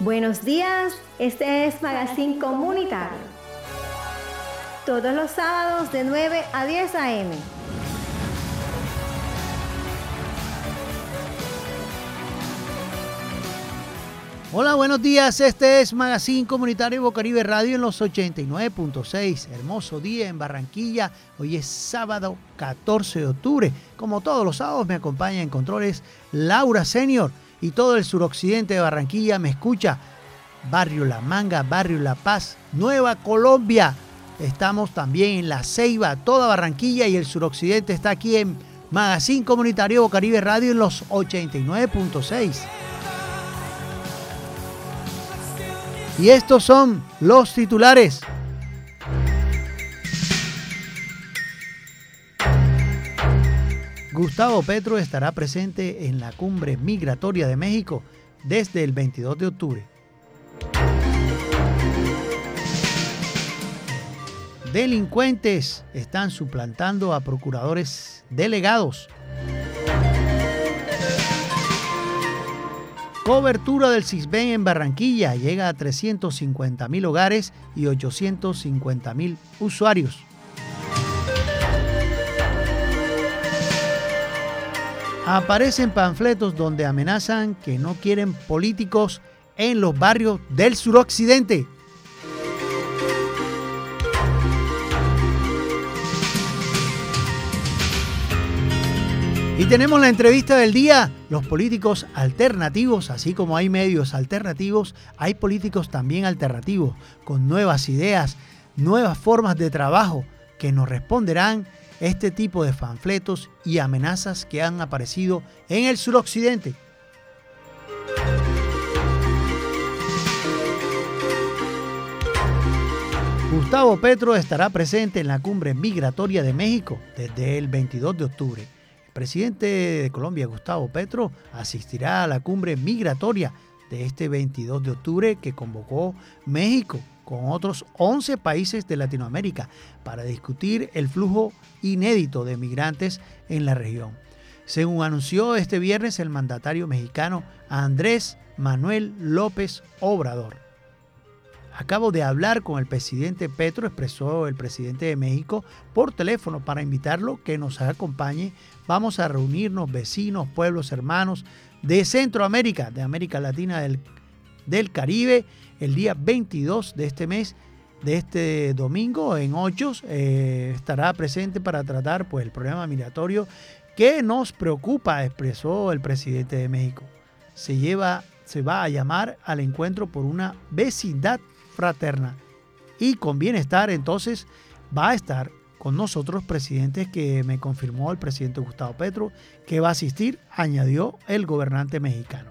Buenos días, este es Magazine Comunitario. Todos los sábados de 9 a 10 a.m. Hola, buenos días. Este es Magazine Comunitario Bocaribe Radio en los 89.6. Hermoso día en Barranquilla. Hoy es sábado 14 de octubre. Como todos los sábados me acompaña en controles Laura Senior y todo el suroccidente de Barranquilla me escucha. Barrio La Manga, Barrio La Paz, Nueva Colombia. Estamos también en La Ceiba, toda Barranquilla y el suroccidente está aquí en Magazine Comunitario Bocaribe Radio en los 89.6. Y estos son los titulares. Gustavo Petro estará presente en la cumbre migratoria de México desde el 22 de octubre. Delincuentes están suplantando a procuradores delegados. Cobertura del CISBEN en Barranquilla llega a 350 mil hogares y 850 mil usuarios. Aparecen panfletos donde amenazan que no quieren políticos en los barrios del suroccidente. Y tenemos la entrevista del día. Los políticos alternativos, así como hay medios alternativos, hay políticos también alternativos, con nuevas ideas, nuevas formas de trabajo que nos responderán este tipo de panfletos y amenazas que han aparecido en el suroccidente. Gustavo Petro estará presente en la cumbre migratoria de México desde el 22 de octubre. El presidente de Colombia, Gustavo Petro, asistirá a la cumbre migratoria de este 22 de octubre que convocó México con otros 11 países de Latinoamérica para discutir el flujo inédito de migrantes en la región. Según anunció este viernes el mandatario mexicano Andrés Manuel López Obrador. Acabo de hablar con el presidente Petro, expresó el presidente de México, por teléfono para invitarlo que nos acompañe. Vamos a reunirnos vecinos, pueblos, hermanos de Centroamérica, de América Latina, del, del Caribe, el día 22 de este mes, de este domingo en Ochos, eh, estará presente para tratar pues, el problema migratorio que nos preocupa, expresó el presidente de México. Se, lleva, se va a llamar al encuentro por una vecindad fraterna y con bienestar, entonces va a estar con nosotros presidentes que me confirmó el presidente Gustavo Petro que va a asistir, añadió el gobernante mexicano.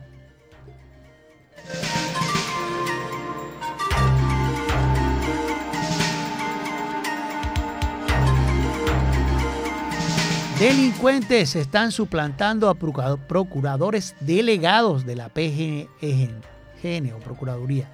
Delincuentes están suplantando a procuradores delegados de la PGN o Procuraduría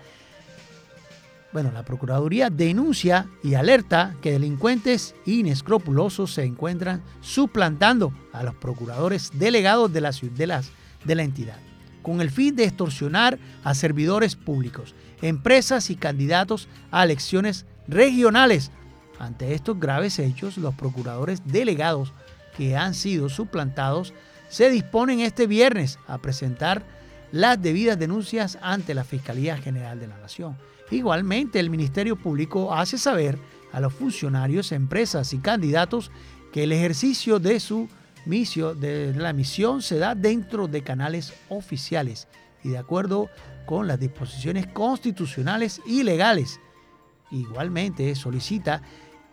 bueno, la Procuraduría denuncia y alerta que delincuentes inescrupulosos se encuentran suplantando a los procuradores delegados de de, las, de la entidad, con el fin de extorsionar a servidores públicos, empresas y candidatos a elecciones regionales. Ante estos graves hechos, los procuradores delegados que han sido suplantados se disponen este viernes a presentar las debidas denuncias ante la Fiscalía General de la Nación. Igualmente, el Ministerio Público hace saber a los funcionarios, empresas y candidatos que el ejercicio de su misión, de la misión se da dentro de canales oficiales y de acuerdo con las disposiciones constitucionales y legales. Igualmente solicita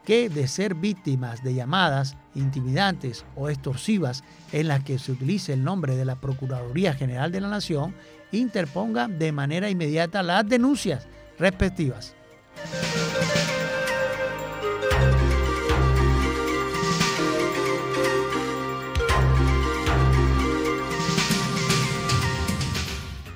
que de ser víctimas de llamadas intimidantes o extorsivas en las que se utilice el nombre de la Procuraduría General de la Nación, interponga de manera inmediata las denuncias respectivas.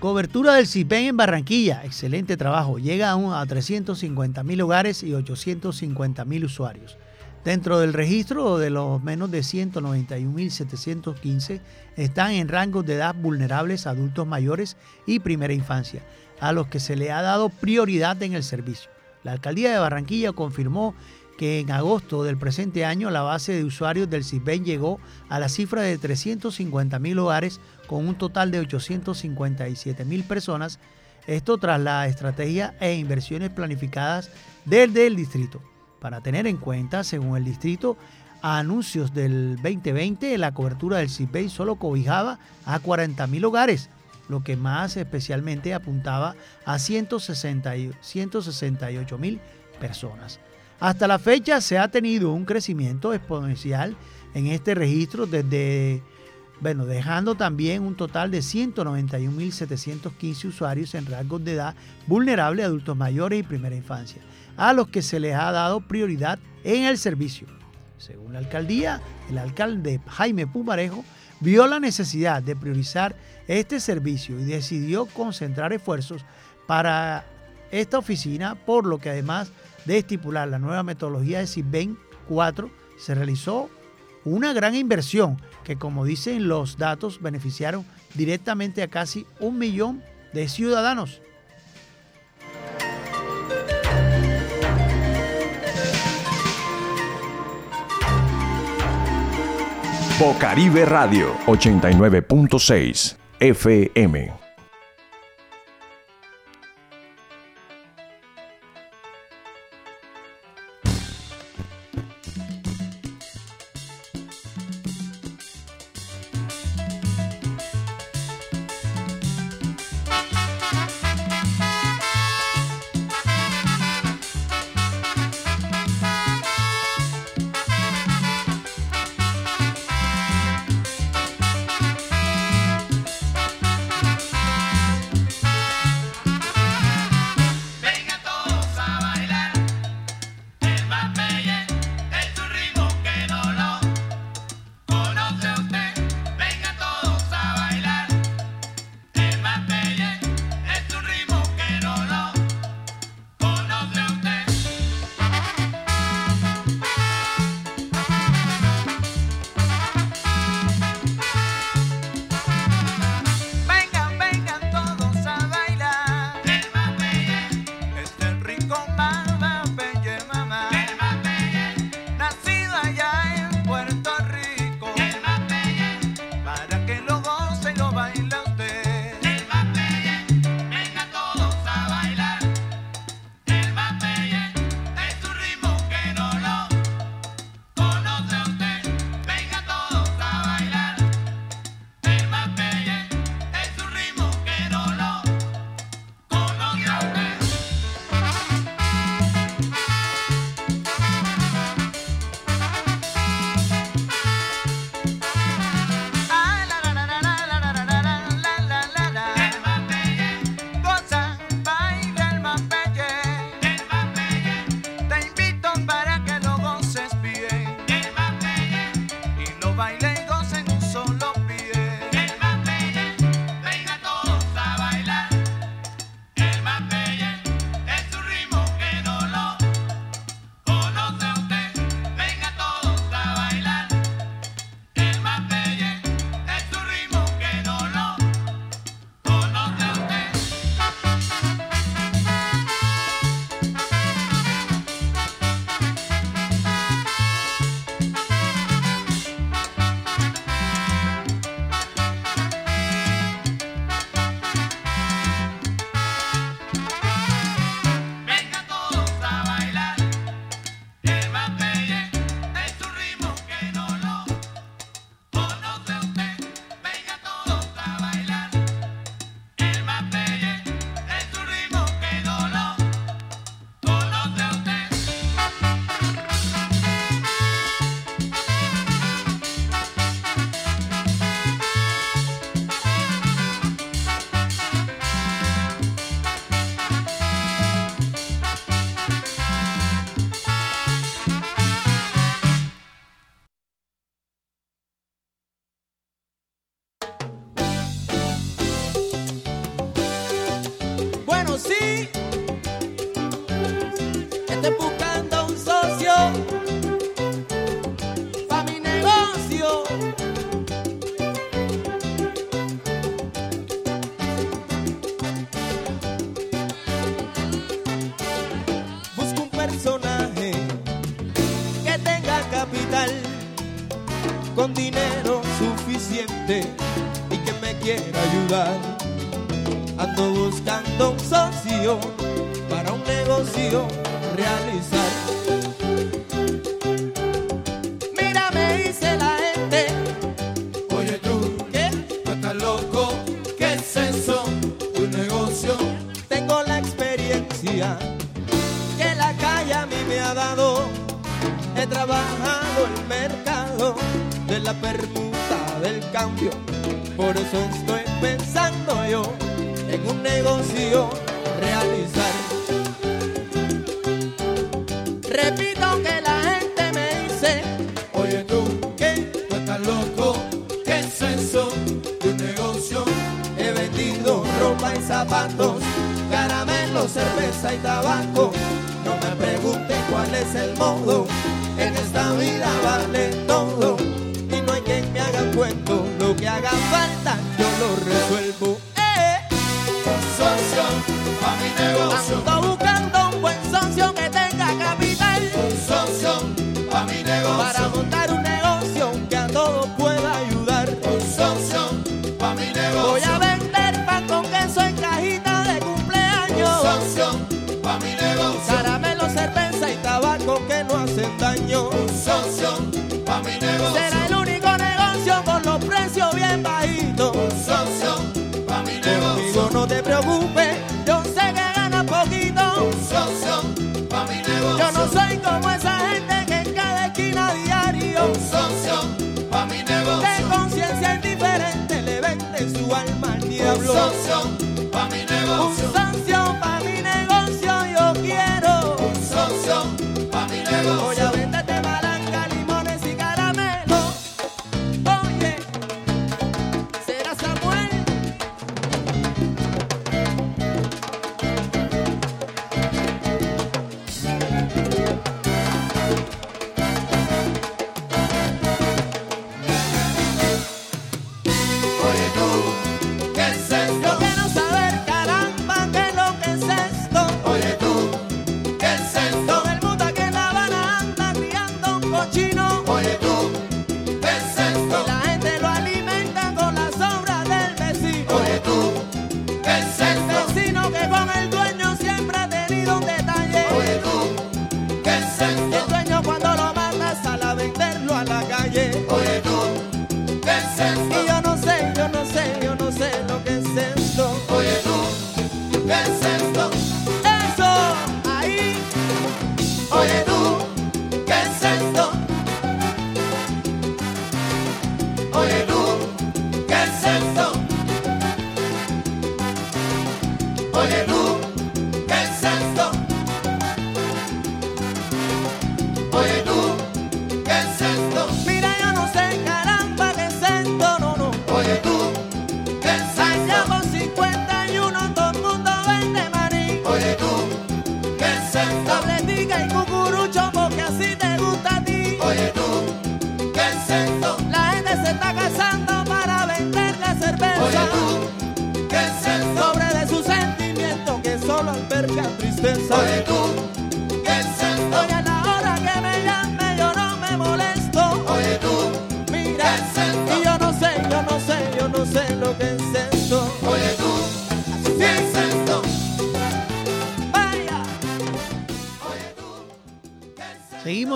Cobertura del CIPEN en Barranquilla, excelente trabajo, llega a, a 350 mil hogares y 850 mil usuarios. Dentro del registro de los menos de 191.715 están en rangos de edad vulnerables adultos mayores y primera infancia, a los que se le ha dado prioridad en el servicio. La alcaldía de Barranquilla confirmó que en agosto del presente año la base de usuarios del CISBEN llegó a la cifra de 350.000 hogares con un total de 857.000 personas, esto tras la estrategia e inversiones planificadas desde el distrito. Para tener en cuenta, según el distrito, a anuncios del 2020, la cobertura del CISBEI solo cobijaba a 40.000 hogares, lo que más especialmente apuntaba a 168 mil personas. Hasta la fecha se ha tenido un crecimiento exponencial en este registro desde, bueno, dejando también un total de 191.715 usuarios en rasgos de edad vulnerable, adultos mayores y primera infancia, a los que se les ha dado prioridad en el servicio. Según la alcaldía, el alcalde Jaime Pumarejo vio la necesidad de priorizar este servicio y decidió concentrar esfuerzos para esta oficina, por lo que además de estipular la nueva metodología de CIBEN 4, se realizó una gran inversión que, como dicen los datos, beneficiaron directamente a casi un millón de ciudadanos. Bocaribe Radio 89.6 FM Por eso es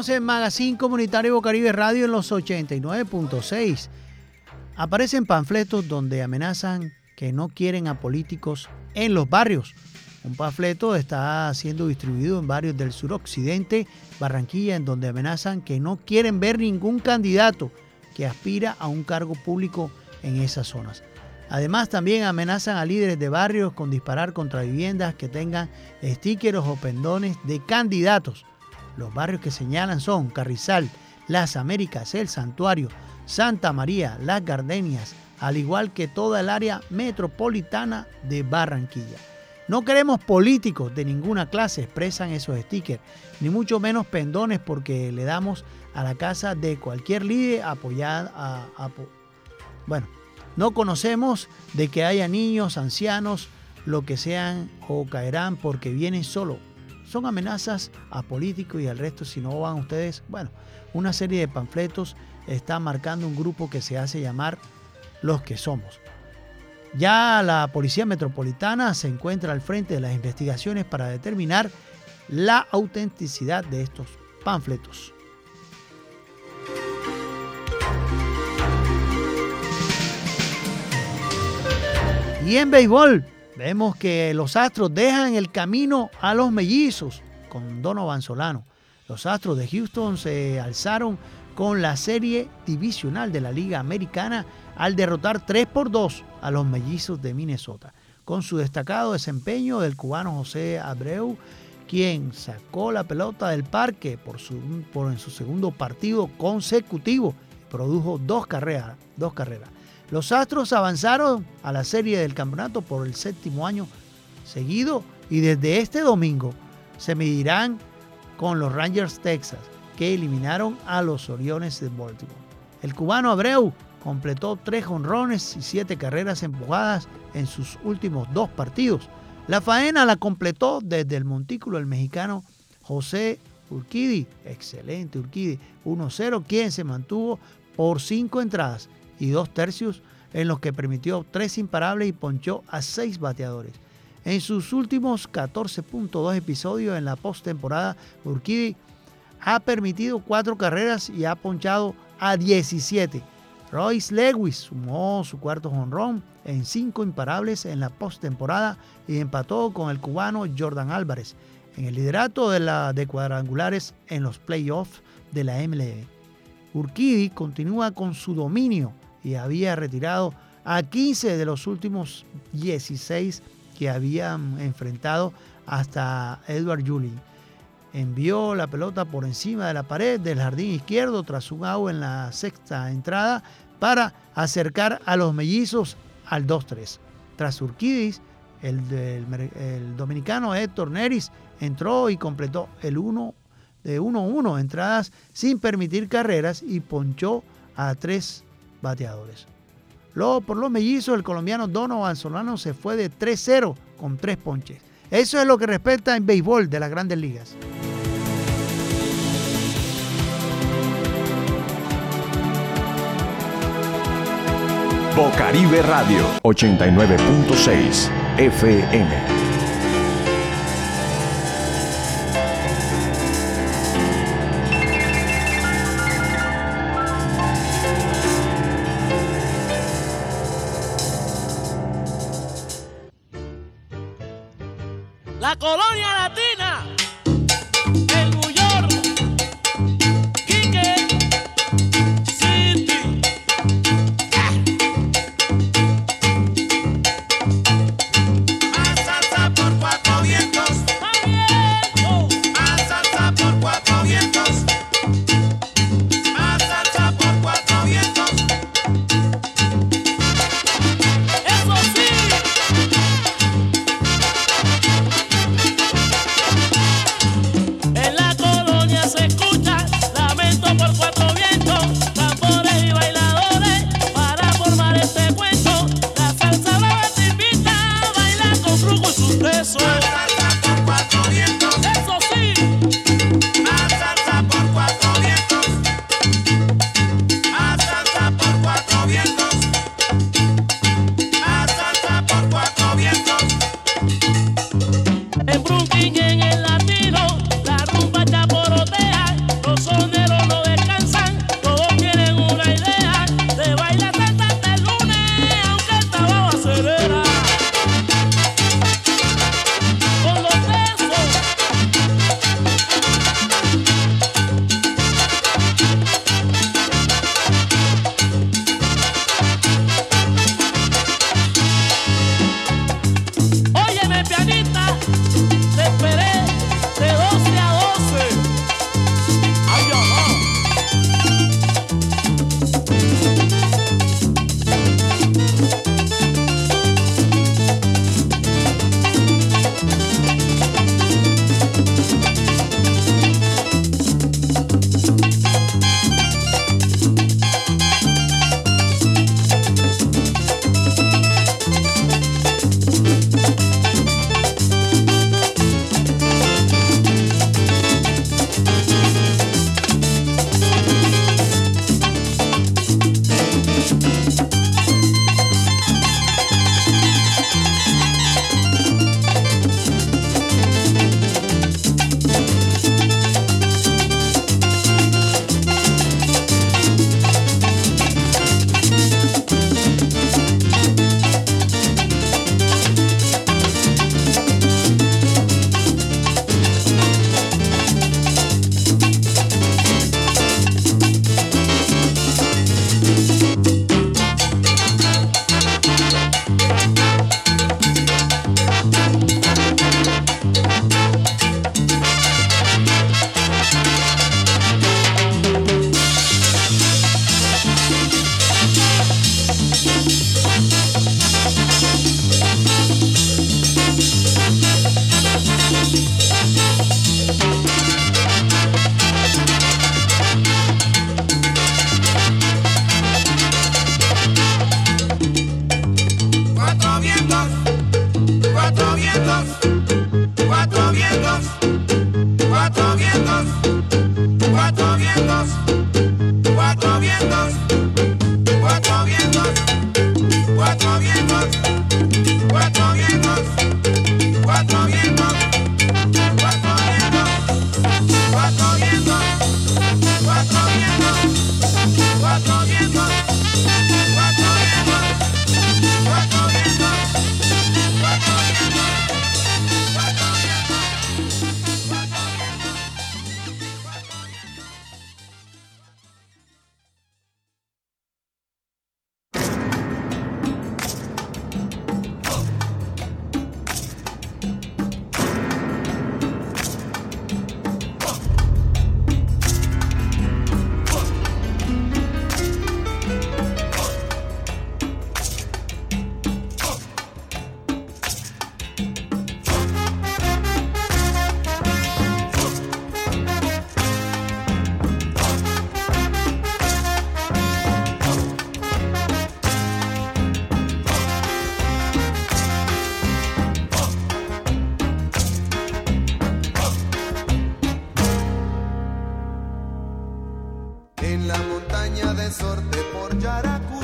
Estamos en Magazine Comunitario Bocaribe Radio en los 89.6. Aparecen panfletos donde amenazan que no quieren a políticos en los barrios. Un panfleto está siendo distribuido en barrios del suroccidente, Barranquilla, en donde amenazan que no quieren ver ningún candidato que aspira a un cargo público en esas zonas. Además, también amenazan a líderes de barrios con disparar contra viviendas que tengan stickers o pendones de candidatos los barrios que señalan son Carrizal, Las Américas, El Santuario, Santa María, Las Gardenias, al igual que toda el área metropolitana de Barranquilla. No queremos políticos de ninguna clase, expresan esos stickers, ni mucho menos pendones porque le damos a la casa de cualquier líder apoyada a, Bueno, no conocemos de que haya niños, ancianos, lo que sean o caerán porque vienen solo son amenazas a políticos y al resto. Si no van ustedes, bueno, una serie de panfletos está marcando un grupo que se hace llamar Los que Somos. Ya la Policía Metropolitana se encuentra al frente de las investigaciones para determinar la autenticidad de estos panfletos. Y en béisbol, vemos que los Astros dejan el camino a los mellizos con Donovan Solano. Los Astros de Houston se alzaron con la serie divisional de la Liga Americana al derrotar 3 por 2 a los mellizos de Minnesota. Con su destacado desempeño del cubano José Abreu, quien sacó la pelota del parque por, su, por en su segundo partido consecutivo, produjo dos carreras, dos carreras. Los Astros avanzaron a la serie del campeonato por el séptimo año seguido y desde este domingo se medirán con los Rangers Texas que eliminaron a los Oriones de Baltimore. El cubano Abreu completó tres honrones y siete carreras empujadas en sus últimos dos partidos. La faena la completó desde el montículo el mexicano José Urquidi, excelente Urquidi, 1-0, quien se mantuvo por cinco entradas y dos tercios en los que permitió tres imparables y ponchó a seis bateadores. En sus últimos 14.2 episodios en la postemporada, Urquidi ha permitido cuatro carreras y ha ponchado a 17. Royce Lewis sumó su cuarto jonrón en cinco imparables en la postemporada y empató con el cubano Jordan Álvarez en el liderato de, la, de cuadrangulares en los playoffs de la MLB. Urquidi continúa con su dominio y había retirado a 15 de los últimos 16 que habían enfrentado hasta Edward Julin. Envió la pelota por encima de la pared del jardín izquierdo tras un out en la sexta entrada para acercar a los mellizos al 2-3. Tras Urquidis, el, el, dominicano Héctor Neris entró y completó el 1 de 1-1 entradas sin permitir carreras y ponchó a tres bateadores. Luego, por los mellizos, el colombiano Donovan Solano se fue de 3-0 con tres ponches. Eso es lo que respecta en béisbol de las grandes ligas. Bocaribe Radio 89.6 FM. en la montaña de Sorte por Yaracuy.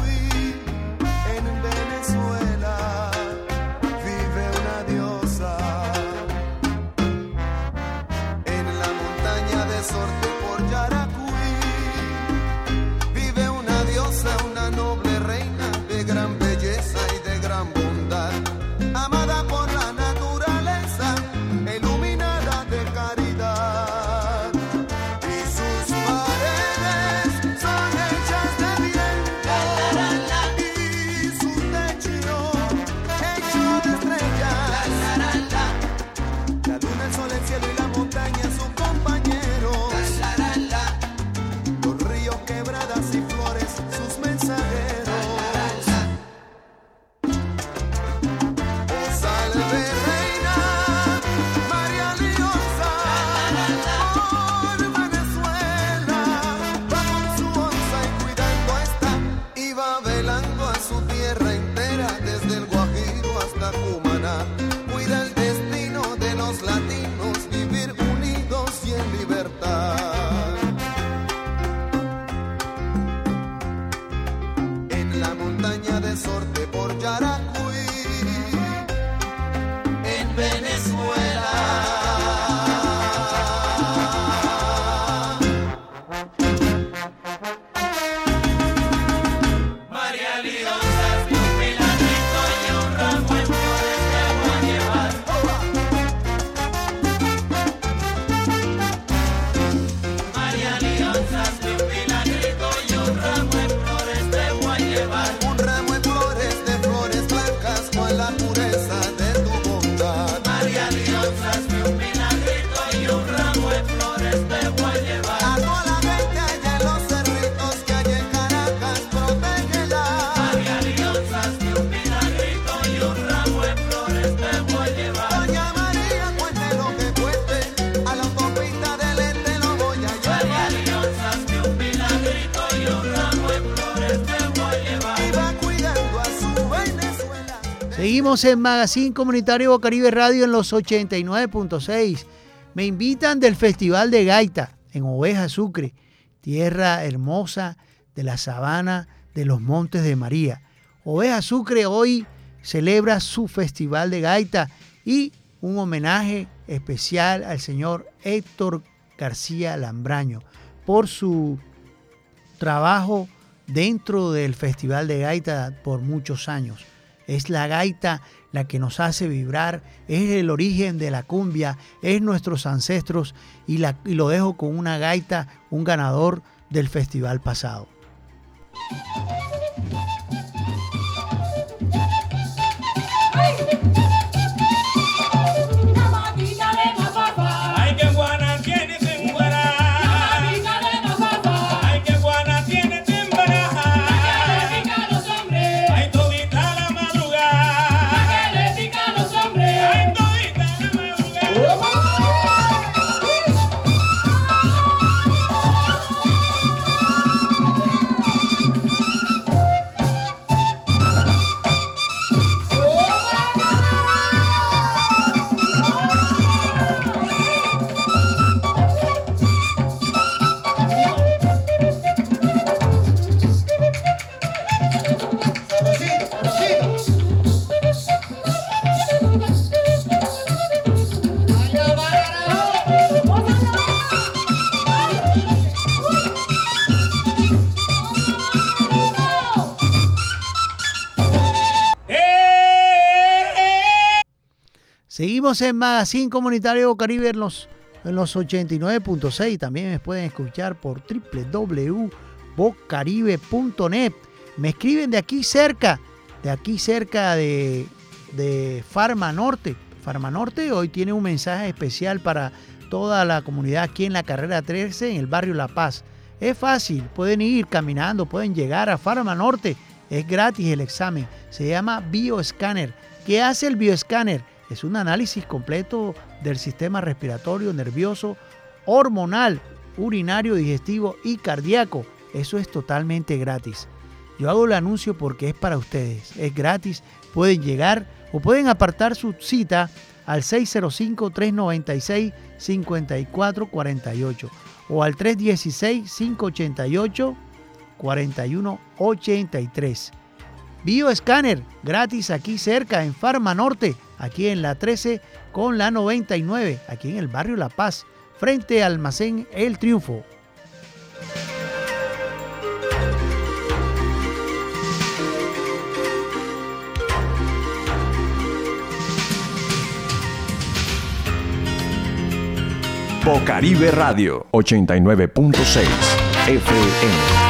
Seguimos en Magazine Comunitario Caribe Radio en los 89.6. Me invitan del Festival de Gaita en Oveja Sucre, tierra hermosa de la sabana de los Montes de María. Oveja Sucre hoy celebra su Festival de Gaita y un homenaje especial al señor Héctor García Lambraño por su trabajo dentro del Festival de Gaita por muchos años. Es la gaita la que nos hace vibrar, es el origen de la cumbia, es nuestros ancestros y, la- y lo dejo con una gaita, un ganador del festival pasado. Seguimos en Magazine Comunitario Caribe en los, los 89.6. También me pueden escuchar por www.bocaribe.net. Me escriben de aquí cerca, de aquí cerca de, de Farma Norte. Farma Norte hoy tiene un mensaje especial para toda la comunidad aquí en la carrera 13 en el barrio La Paz. Es fácil, pueden ir caminando, pueden llegar a Farma Norte. Es gratis el examen. Se llama Bioscanner. ¿Qué hace el Bioscanner? Es un análisis completo del sistema respiratorio, nervioso, hormonal, urinario, digestivo y cardíaco. Eso es totalmente gratis. Yo hago el anuncio porque es para ustedes. Es gratis. Pueden llegar o pueden apartar su cita al 605-396-5448 o al 316-588-4183. Bioescáner gratis aquí cerca en Farma Norte aquí en la 13 con la 99, aquí en el barrio La Paz, frente al almacén El Triunfo. Bocaribe Radio 89.6 FM.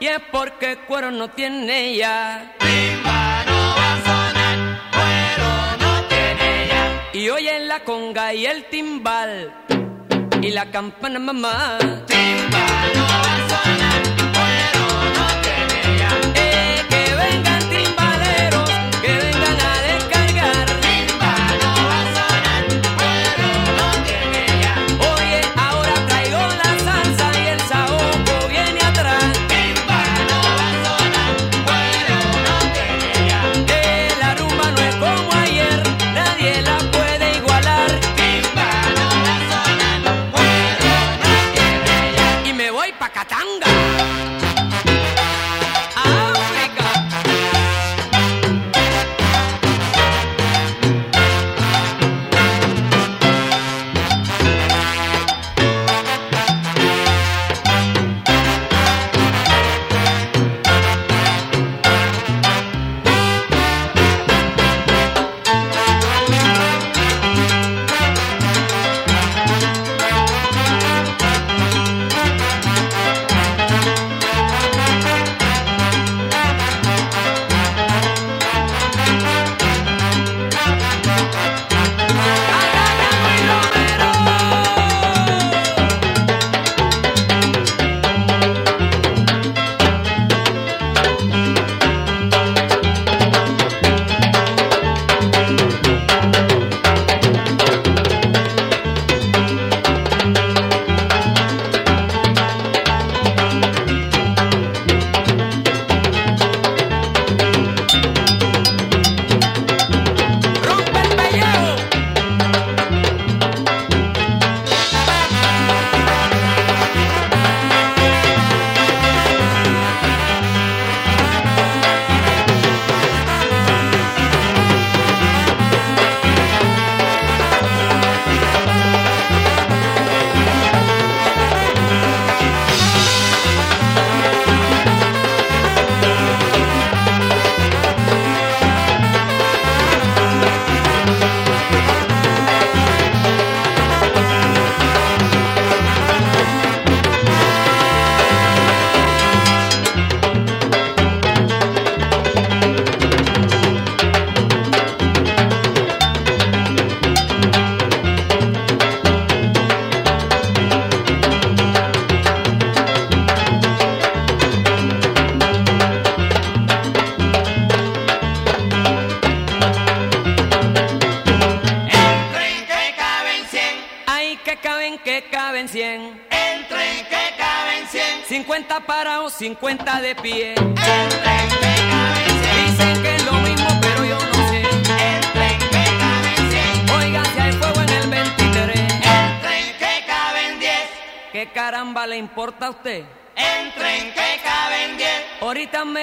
y es porque cuero no tiene ya. Rimba no va a sonar, cuero no tiene ya. Y hoy en la conga y el timbal y la campana mamá. Timba no va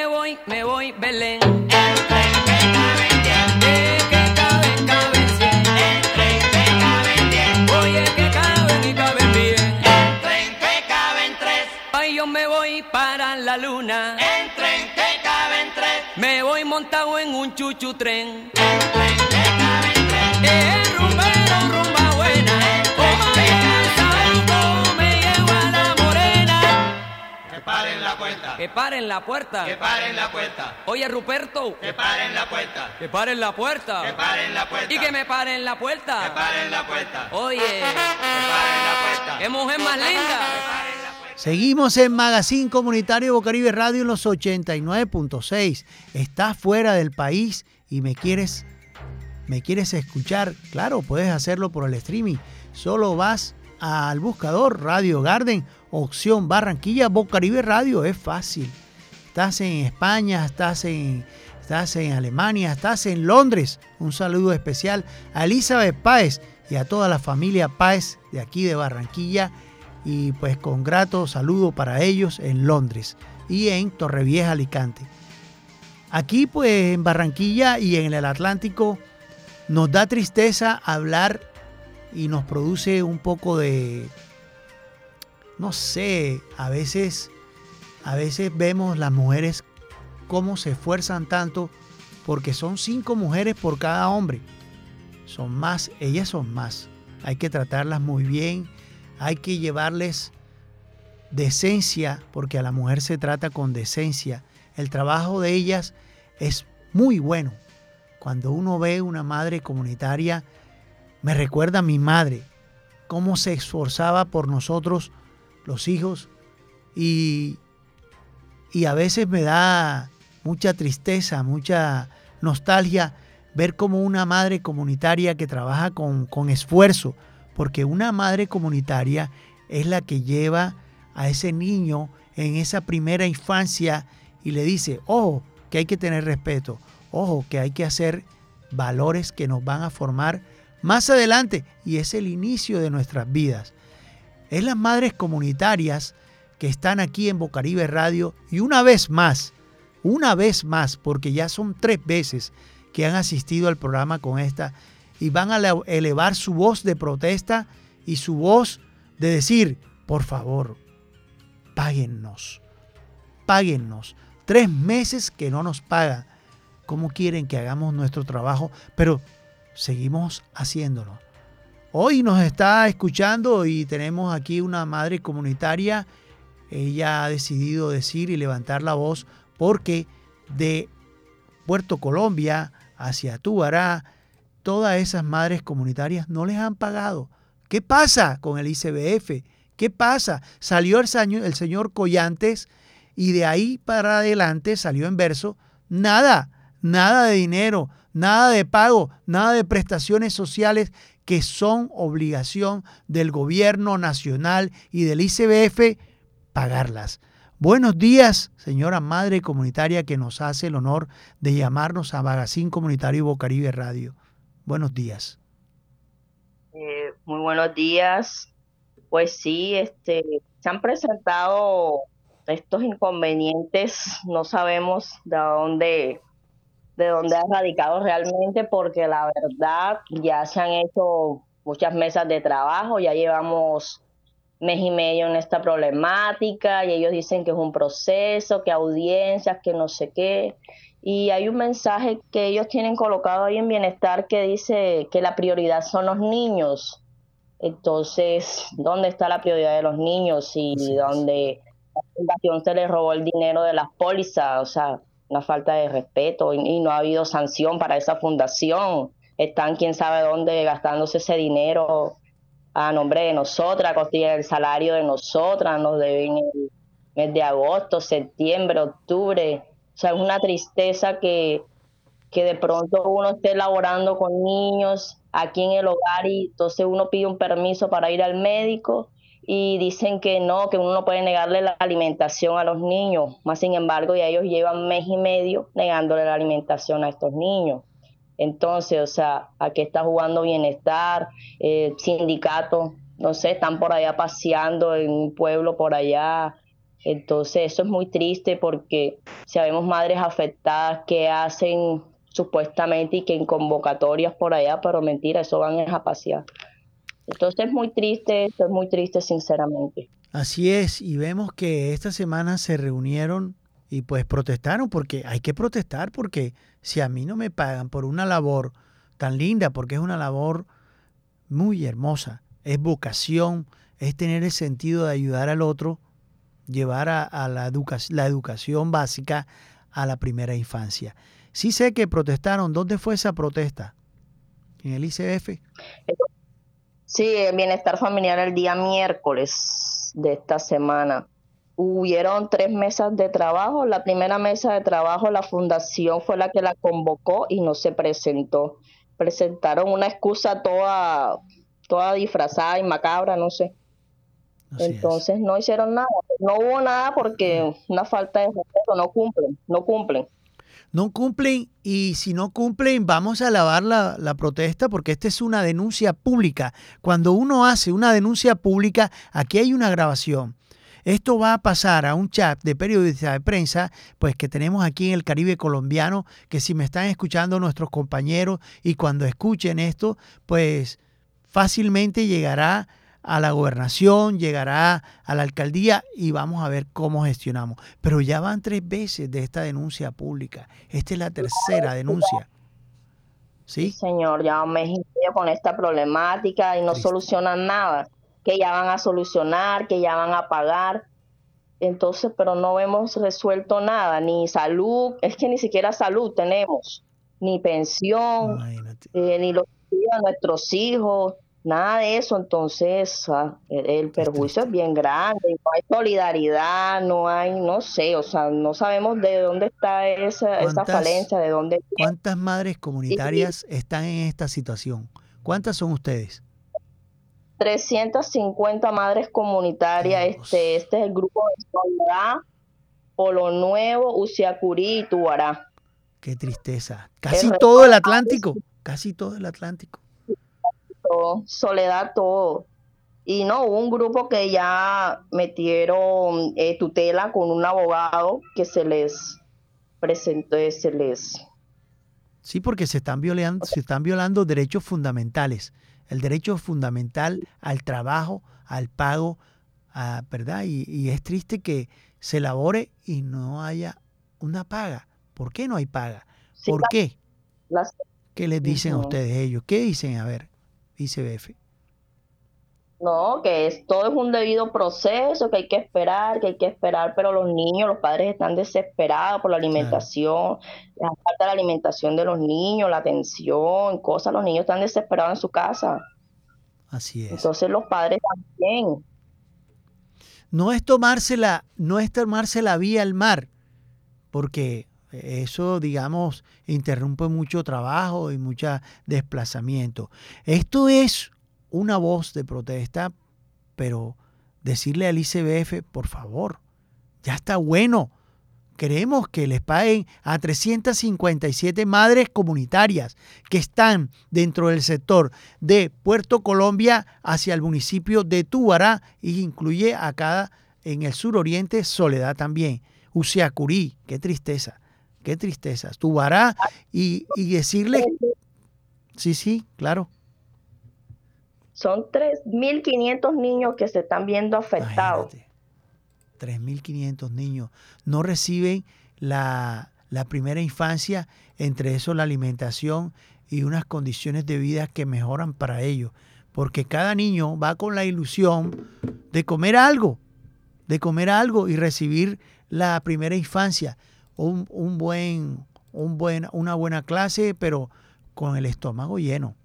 me voy, me voy, Belén. Que caben 10. Eh, que caben, caben 100. Entren que caben 10. Oye, que caben y caben bien. Entren que caben 3. Ay, yo me voy para la luna. Entren que caben 3. Me voy montado en un chuchu tren. Entren que caben 3. Eh, paren la puerta. Que paren la puerta. Que paren la puerta. Oye, Ruperto. Que paren la puerta. Que paren la puerta. Que paren la puerta. Y que me paren la Que puerta. paren la puerta. Oye, Que paren la puerta. qué mujer más linda. Seguimos en Magazine Comunitario Bocaribe Radio en los 89.6. Estás fuera del país y me quieres, me quieres escuchar. Claro, puedes hacerlo por el streaming. Solo vas al buscador Radio Garden, opción Barranquilla Bocaribe Radio. Es fácil. Estás en España, estás en, estás en Alemania, estás en Londres. Un saludo especial a Elizabeth Páez y a toda la familia Páez de aquí de Barranquilla y pues con grato saludo para ellos en Londres y en Torrevieja, Alicante. Aquí pues en Barranquilla y en el Atlántico nos da tristeza hablar y nos produce un poco de, no sé, a veces, a veces vemos las mujeres cómo se esfuerzan tanto porque son cinco mujeres por cada hombre. Son más, ellas son más. Hay que tratarlas muy bien, hay que llevarles decencia, porque a la mujer se trata con decencia. El trabajo de ellas es muy bueno. Cuando uno ve una madre comunitaria, me recuerda a mi madre, cómo se esforzaba por nosotros, los hijos, y, y a veces me da mucha tristeza, mucha nostalgia ver como una madre comunitaria que trabaja con, con esfuerzo, porque una madre comunitaria es la que lleva a ese niño en esa primera infancia y le dice, ojo, que hay que tener respeto, ojo, que hay que hacer valores que nos van a formar más adelante y es el inicio de nuestras vidas. Es las madres comunitarias que están aquí en Bocaribe Radio y una vez más, una vez más, porque ya son tres veces que han asistido al programa con esta y van a elevar su voz de protesta y su voz de decir, por favor, páguennos, páguennos. Tres meses que no nos pagan. ¿Cómo quieren que hagamos nuestro trabajo? Pero seguimos haciéndolo. Hoy nos está escuchando y tenemos aquí una madre comunitaria. Ella ha decidido decir y levantar la voz porque de Puerto Colombia hacia Tubará, todas esas madres comunitarias no les han pagado. ¿Qué pasa con el ICBF? ¿Qué pasa? Salió el el señor Collantes y de ahí para adelante salió en verso nada, nada de dinero, nada de pago, nada de prestaciones sociales que son obligación del gobierno nacional y del ICBF pagarlas. Buenos días, señora madre comunitaria que nos hace el honor de llamarnos a Magazine Comunitario Bocaribe Radio. Buenos días. Eh, muy buenos días. Pues sí, este, se han presentado estos inconvenientes, no sabemos de dónde, de dónde ha radicado realmente, porque la verdad ya se han hecho muchas mesas de trabajo, ya llevamos mes y medio en esta problemática y ellos dicen que es un proceso, que audiencias, que no sé qué. Y hay un mensaje que ellos tienen colocado ahí en bienestar que dice que la prioridad son los niños. Entonces, ¿dónde está la prioridad de los niños? Y dónde la fundación se les robó el dinero de las pólizas, o sea, una falta de respeto y, no ha habido sanción para esa fundación. Están quién sabe dónde gastándose ese dinero a nombre de nosotras, costilla el salario de nosotras, nos deben el mes de agosto, septiembre, octubre. O sea, es una tristeza que, que de pronto uno esté laborando con niños aquí en el hogar y entonces uno pide un permiso para ir al médico y dicen que no, que uno no puede negarle la alimentación a los niños, más sin embargo ya ellos llevan mes y medio negándole la alimentación a estos niños. Entonces, o sea, ¿a qué está jugando bienestar? Eh, sindicatos, no sé, están por allá paseando en un pueblo por allá. Entonces, eso es muy triste porque sabemos madres afectadas que hacen supuestamente y que en convocatorias por allá, pero mentira, eso van a pasear. Entonces es muy triste, es muy triste sinceramente. Así es, y vemos que esta semana se reunieron y pues protestaron porque hay que protestar porque si a mí no me pagan por una labor tan linda, porque es una labor muy hermosa, es vocación, es tener el sentido de ayudar al otro, llevar a, la, la educación básica a la primera infancia. Sí sé que protestaron. ¿Dónde fue esa protesta? ¿En el ICF? Sí, el bienestar familiar el día miércoles de esta semana. Hubieron tres mesas de trabajo. La primera mesa de trabajo, la fundación fue la que la convocó y no se presentó. Presentaron una excusa toda, toda disfrazada y macabra, no sé. Entonces no hicieron nada. No hubo nada porque una falta de respeto, no cumplen, no cumplen no cumplen y si no cumplen vamos a lavar la, la, protesta porque esta es una denuncia pública. Cuando uno hace una denuncia pública, aquí hay una grabación. Esto va a pasar a un chat de periodistas de prensa, pues que tenemos aquí en el Caribe colombiano, que si me están escuchando nuestros compañeros y cuando escuchen esto, pues fácilmente llegará a la gobernación, llegará a la alcaldía y vamos a ver cómo gestionamos. Pero ya van tres veces de esta denuncia pública. Esta es la tercera denuncia. ¿Sí? Señor, ya un mes y medio con esta problemática y no solucionan nada. Que ya van a solucionar, que ya van a pagar. Entonces, pero no hemos resuelto nada, ni salud, es que ni siquiera salud tenemos, ni pensión, eh, ni los de nuestros hijos nada de eso, entonces ah, el, perjuicio es bien grande, no hay solidaridad, no hay, no sé, o sea, no sabemos de dónde está esa, esa falencia, de dónde... ¿Cuántas madres comunitarias están en esta situación? ¿Cuántas son ustedes? 350 madres comunitarias, este, este es el grupo de Soledad, Polo Nuevo, Uciacurí y Tubará. Qué tristeza. Casi todo el Atlántico, casi todo el Atlántico soledad todo. Y no, hubo un grupo que ya metieron eh, tutela con un abogado que se les presentó, se les... Sí, porque se están violando, se están violando derechos fundamentales. El derecho fundamental al trabajo, al pago, a, ¿verdad? Y, es triste que se labore y no haya una paga. ¿Por qué no hay paga? ¿Por qué? ¿Qué les dicen a ustedes ellos? ¿Qué dicen? A ver. ICBF? No, que es, todo es un debido proceso, que hay que esperar, que hay que esperar, pero los niños, los padres están desesperados por la alimentación, la falta de alimentación de los niños, la atención, cosas, los niños están desesperados en su casa. Así es. Entonces los padres también. No es tomársela, no es tomarse la vía al mar, porque eso, digamos, interrumpe mucho trabajo y mucho desplazamiento. Esto es una voz de protesta, pero decirle al ICBF, por favor, ya está bueno. Queremos que les paguen a 357 madres comunitarias que están dentro del sector de Puerto Colombia hacia el municipio de Tubará y incluye acá en el suroriente Soledad también. Uciacurí, qué tristeza. Qué tristeza. Tu y, y decirle... Sí, sí, claro. Son 3.500 niños que se están viendo afectados. 3.500 niños no reciben la, la primera infancia, entre eso la alimentación y unas condiciones de vida que mejoran para ellos. Porque cada niño va con la ilusión de comer algo, de comer algo y recibir la primera infancia un, un buen, un buen, una buena clase, pero con el estómago lleno.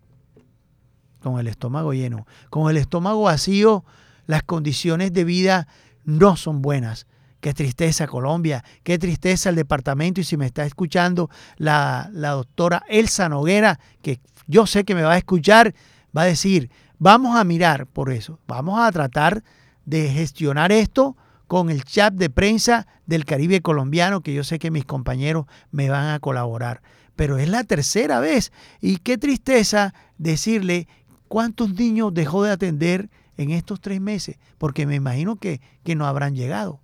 Con el estómago lleno. Con el estómago vacío, las condiciones de vida no son buenas. Qué tristeza Colombia, qué tristeza el departamento. Y si me está escuchando la, la doctora Elsa Noguera, que yo sé que me va a escuchar, va a decir, vamos a mirar por eso, vamos a tratar de gestionar esto con el chat de prensa del Caribe colombiano, que yo sé que mis compañeros me van a colaborar. Pero es la tercera vez. Y qué tristeza decirle cuántos niños dejó de atender en estos tres meses, porque me imagino que, que no habrán llegado.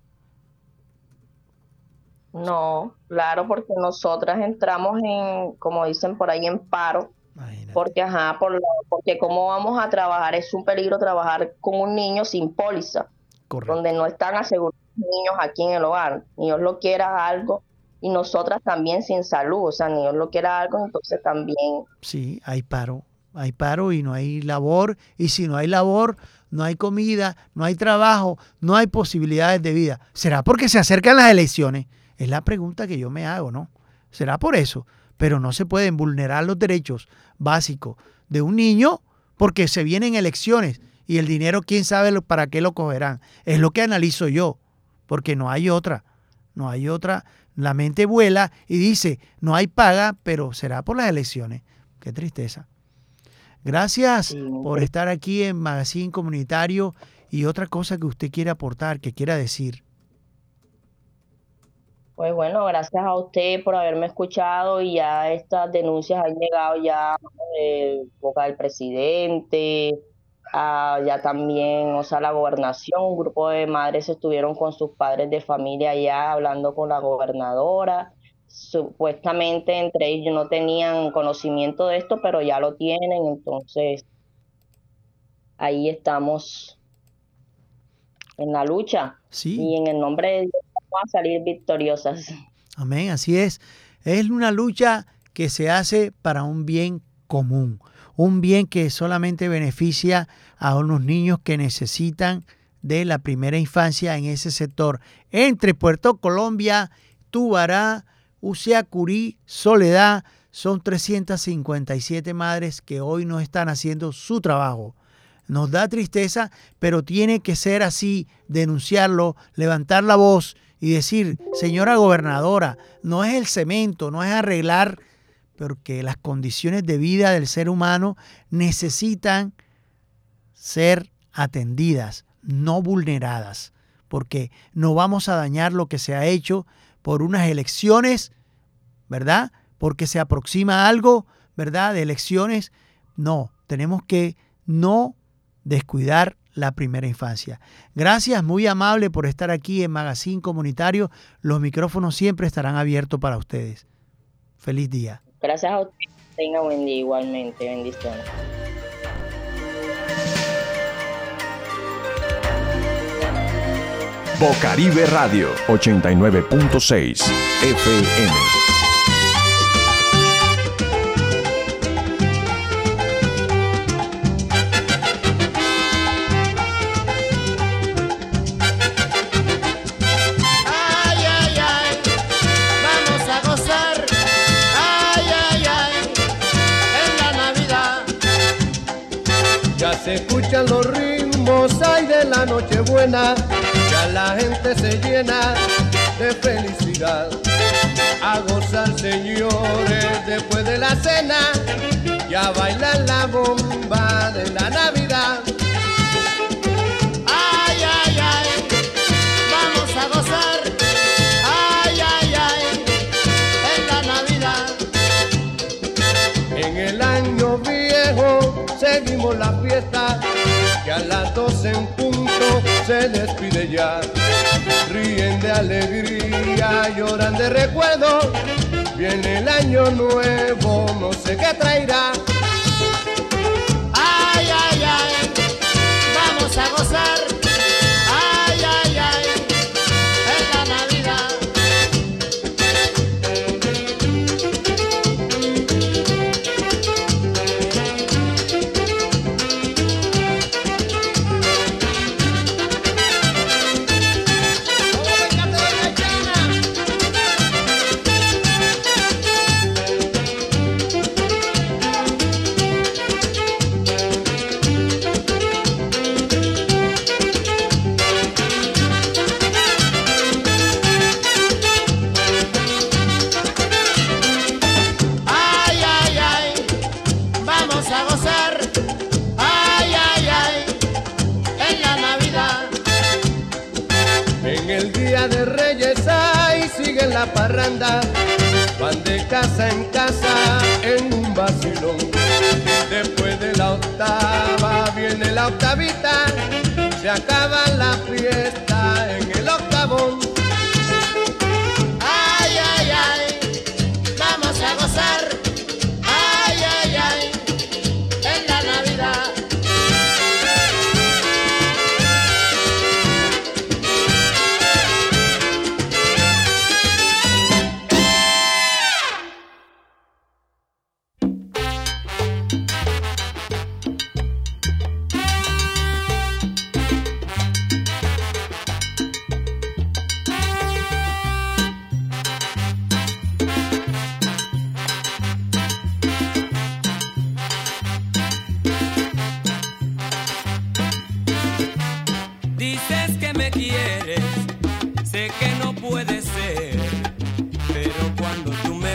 No, claro, porque nosotras entramos en, como dicen por ahí, en paro. Imagínate. Porque, ajá, por porque cómo vamos a trabajar, es un peligro trabajar con un niño sin póliza, Correcto. donde no están asegurados los niños aquí en el hogar. Ni Dios lo quiera algo, y nosotras también sin salud, o sea, ni Dios lo quiera algo, entonces también Sí, hay paro. Hay paro y no hay labor. Y si no hay labor, no hay comida, no hay trabajo, no hay posibilidades de vida. ¿Será porque se acercan las elecciones? Es la pregunta que yo me hago, ¿no? ¿Será por eso? Pero no se pueden vulnerar los derechos básicos de un niño porque se vienen elecciones y el dinero, quién sabe lo- para qué lo cogerán. Es lo que analizo yo, porque no hay otra. No hay otra. La mente vuela y dice, no hay paga, pero será por las elecciones. Qué tristeza. Gracias por estar aquí en Magazine Comunitario y otra cosa que usted quiere aportar, que quiera decir. Pues bueno, gracias a usted por haberme escuchado y ya estas denuncias han llegado ya de boca del presidente, a ya también, o sea, la gobernación, un grupo de madres estuvieron con sus padres de familia ya hablando con la gobernadora. Supuestamente entre ellos no tenían conocimiento de esto, pero ya lo tienen, entonces ahí estamos en la lucha Sí. y en el nombre de Dios vamos a salir victoriosas. Amén, así es. Es una lucha que se hace para un bien común, un bien que solamente beneficia a unos niños que necesitan de la primera infancia en ese sector. Entre Puerto Colombia, Tubará, Uciacurí, Soledad, son 357 madres que hoy no están haciendo su trabajo. Nos da tristeza, pero tiene que ser así, denunciarlo, levantar la voz y decir, señora gobernadora, no es el cemento, no es arreglar, porque las condiciones de vida del ser humano necesitan ser atendidas, no vulneradas, porque no vamos a dañar lo que se ha hecho por unas elecciones, ¿verdad? Porque se aproxima algo, ¿verdad? De elecciones. No, tenemos que no descuidar la primera infancia. Gracias, muy amable por estar aquí en Magazine Comunitario. Los micrófonos siempre estarán abiertos para ustedes. Feliz día. Gracias a usted. Tenga buen día igualmente. Bendiciones. Bocaribe Radio 89.6 FM. Nochebuena. Ya la gente se llena de felicidad. A gozar, señores, después de la cena. Ya bailan la bomba de la Navidad. Ay, ay, ay, vamos a gozar. Ay, ay, ay, en la Navidad. En el año viejo seguimos la fiesta, que a las 12 en punto se despide ya. Ríen de alegría, lloran de recuerdo. Viene el año nuevo, no sé qué traerá. Ay, ay, ay, vamos a gozar.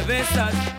Me besas,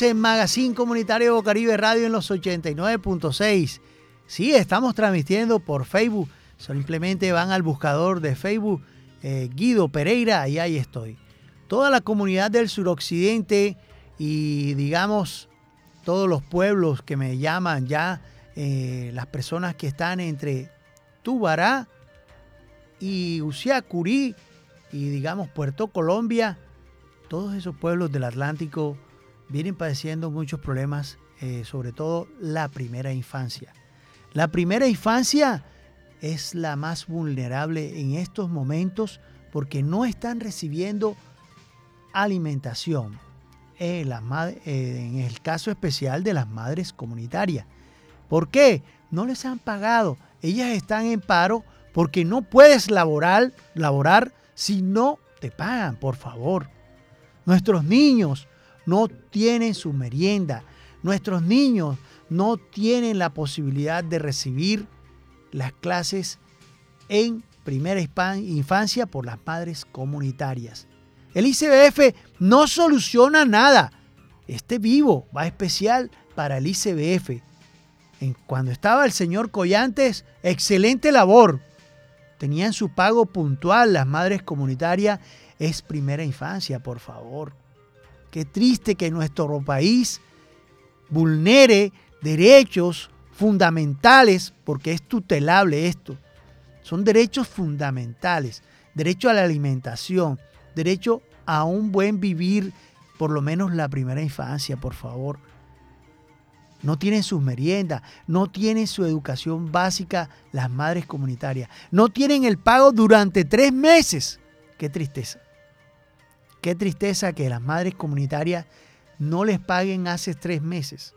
En Magazine Comunitario Caribe Radio en los 89.6. Sí, estamos transmitiendo por Facebook. Simplemente van al buscador de Facebook eh, Guido Pereira y ahí estoy. Toda la comunidad del suroccidente y digamos todos los pueblos que me llaman ya, eh, las personas que están entre Tubará y Usiacurí y digamos Puerto Colombia, todos esos pueblos del Atlántico vienen padeciendo muchos problemas, eh, sobre todo la primera infancia. La primera infancia es la más vulnerable en estos momentos porque no están recibiendo alimentación. Eh, en el caso especial de las madres comunitarias. ¿Por qué? No les han pagado. Ellas están en paro porque no puedes laborar, laborar si no te pagan, por favor. Nuestros niños no tienen su merienda. Nuestros niños no tienen la posibilidad de recibir las clases en primera infancia por las madres comunitarias. El ICBF no soluciona nada. Este vivo va especial para el ICBF. Cuando estaba el señor Collantes, excelente labor. Tenían su pago puntual las madres comunitarias. Es primera infancia, por favor. Qué triste que nuestro país vulnere derechos fundamentales, porque es tutelable esto. Son derechos fundamentales. Derecho a la alimentación, derecho a un buen vivir, por lo menos la primera infancia, por favor. No tienen sus meriendas, no tienen su educación básica las madres comunitarias, no tienen el pago durante tres meses. Qué tristeza. Qué tristeza que las madres comunitarias no les paguen hace tres meses.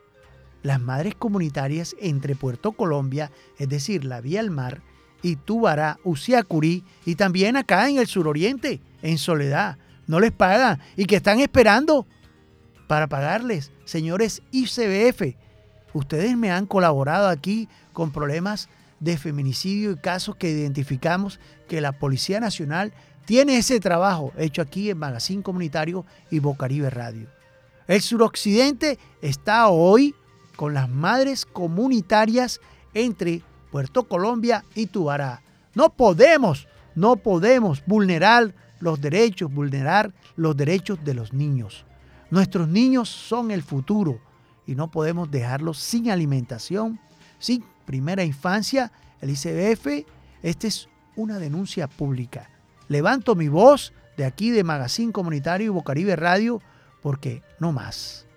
Las madres comunitarias entre Puerto Colombia, es decir, la vía al mar, y Tubará, Uciacurí y también acá en el suroriente, en Soledad, no les pagan y que están esperando para pagarles. Señores ICBF, ustedes me han colaborado aquí con problemas de feminicidio y casos que identificamos que la Policía Nacional tiene ese trabajo hecho aquí en Magazine Comunitario y Bocaribe Radio. El suroccidente está hoy con las madres comunitarias entre Puerto Colombia y Tubará. No podemos, no podemos vulnerar los derechos, vulnerar los derechos de los niños. Nuestros niños son el futuro y no podemos dejarlos sin alimentación, sin primera infancia. El ICBF, esta es una denuncia pública. Levanto mi voz de aquí de Magazine Comunitario y Bocaribe Radio porque no más,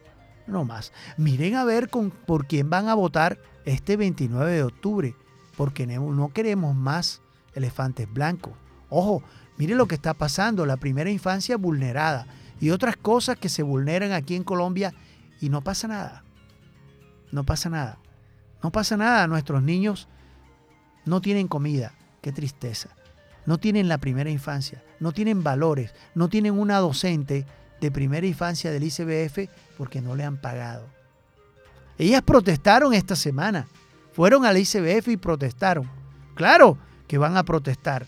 no más. Miren a ver con, por quién van a votar este 29 de octubre, porque no queremos más elefantes blancos. Ojo, Mire lo que está pasando, la primera infancia vulnerada y otras cosas que se vulneran aquí en Colombia y no pasa nada. No pasa nada. No pasa nada. Nuestros niños no tienen comida. Qué tristeza. No tienen la primera infancia. No tienen valores. No tienen una docente de primera infancia del ICBF porque no le han pagado. Ellas protestaron esta semana. Fueron al ICBF y protestaron. Claro que van a protestar.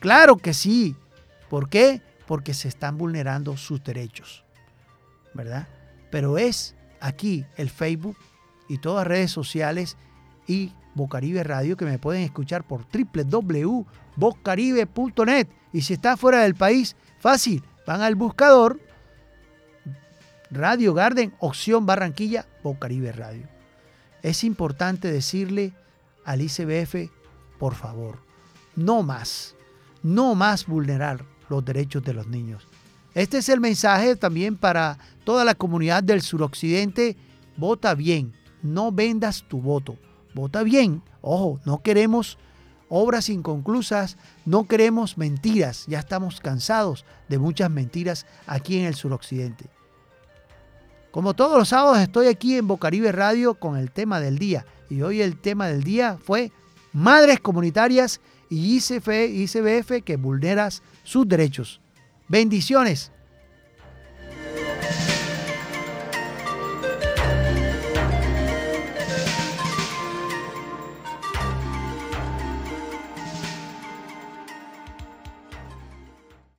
Claro que sí. ¿Por qué? Porque se están vulnerando sus derechos. ¿Verdad? Pero es aquí el Facebook y todas las redes sociales y Bocaribe Radio que me pueden escuchar por www.bocaribe.net. Y si está fuera del país, fácil, van al buscador Radio Garden, opción Barranquilla, Bocaribe Radio. Es importante decirle al ICBF, por favor, no más no más vulnerar los derechos de los niños. Este es el mensaje también para toda la comunidad del suroccidente. Vota bien, no vendas tu voto. Vota bien. Ojo, no queremos obras inconclusas, no queremos mentiras. Ya estamos cansados de muchas mentiras aquí en el suroccidente. Como todos los sábados estoy aquí en Bocaribe Radio con el tema del día. Y hoy el tema del día fue Madres Comunitarias y ICF, ICBF que vulneras sus derechos. Bendiciones.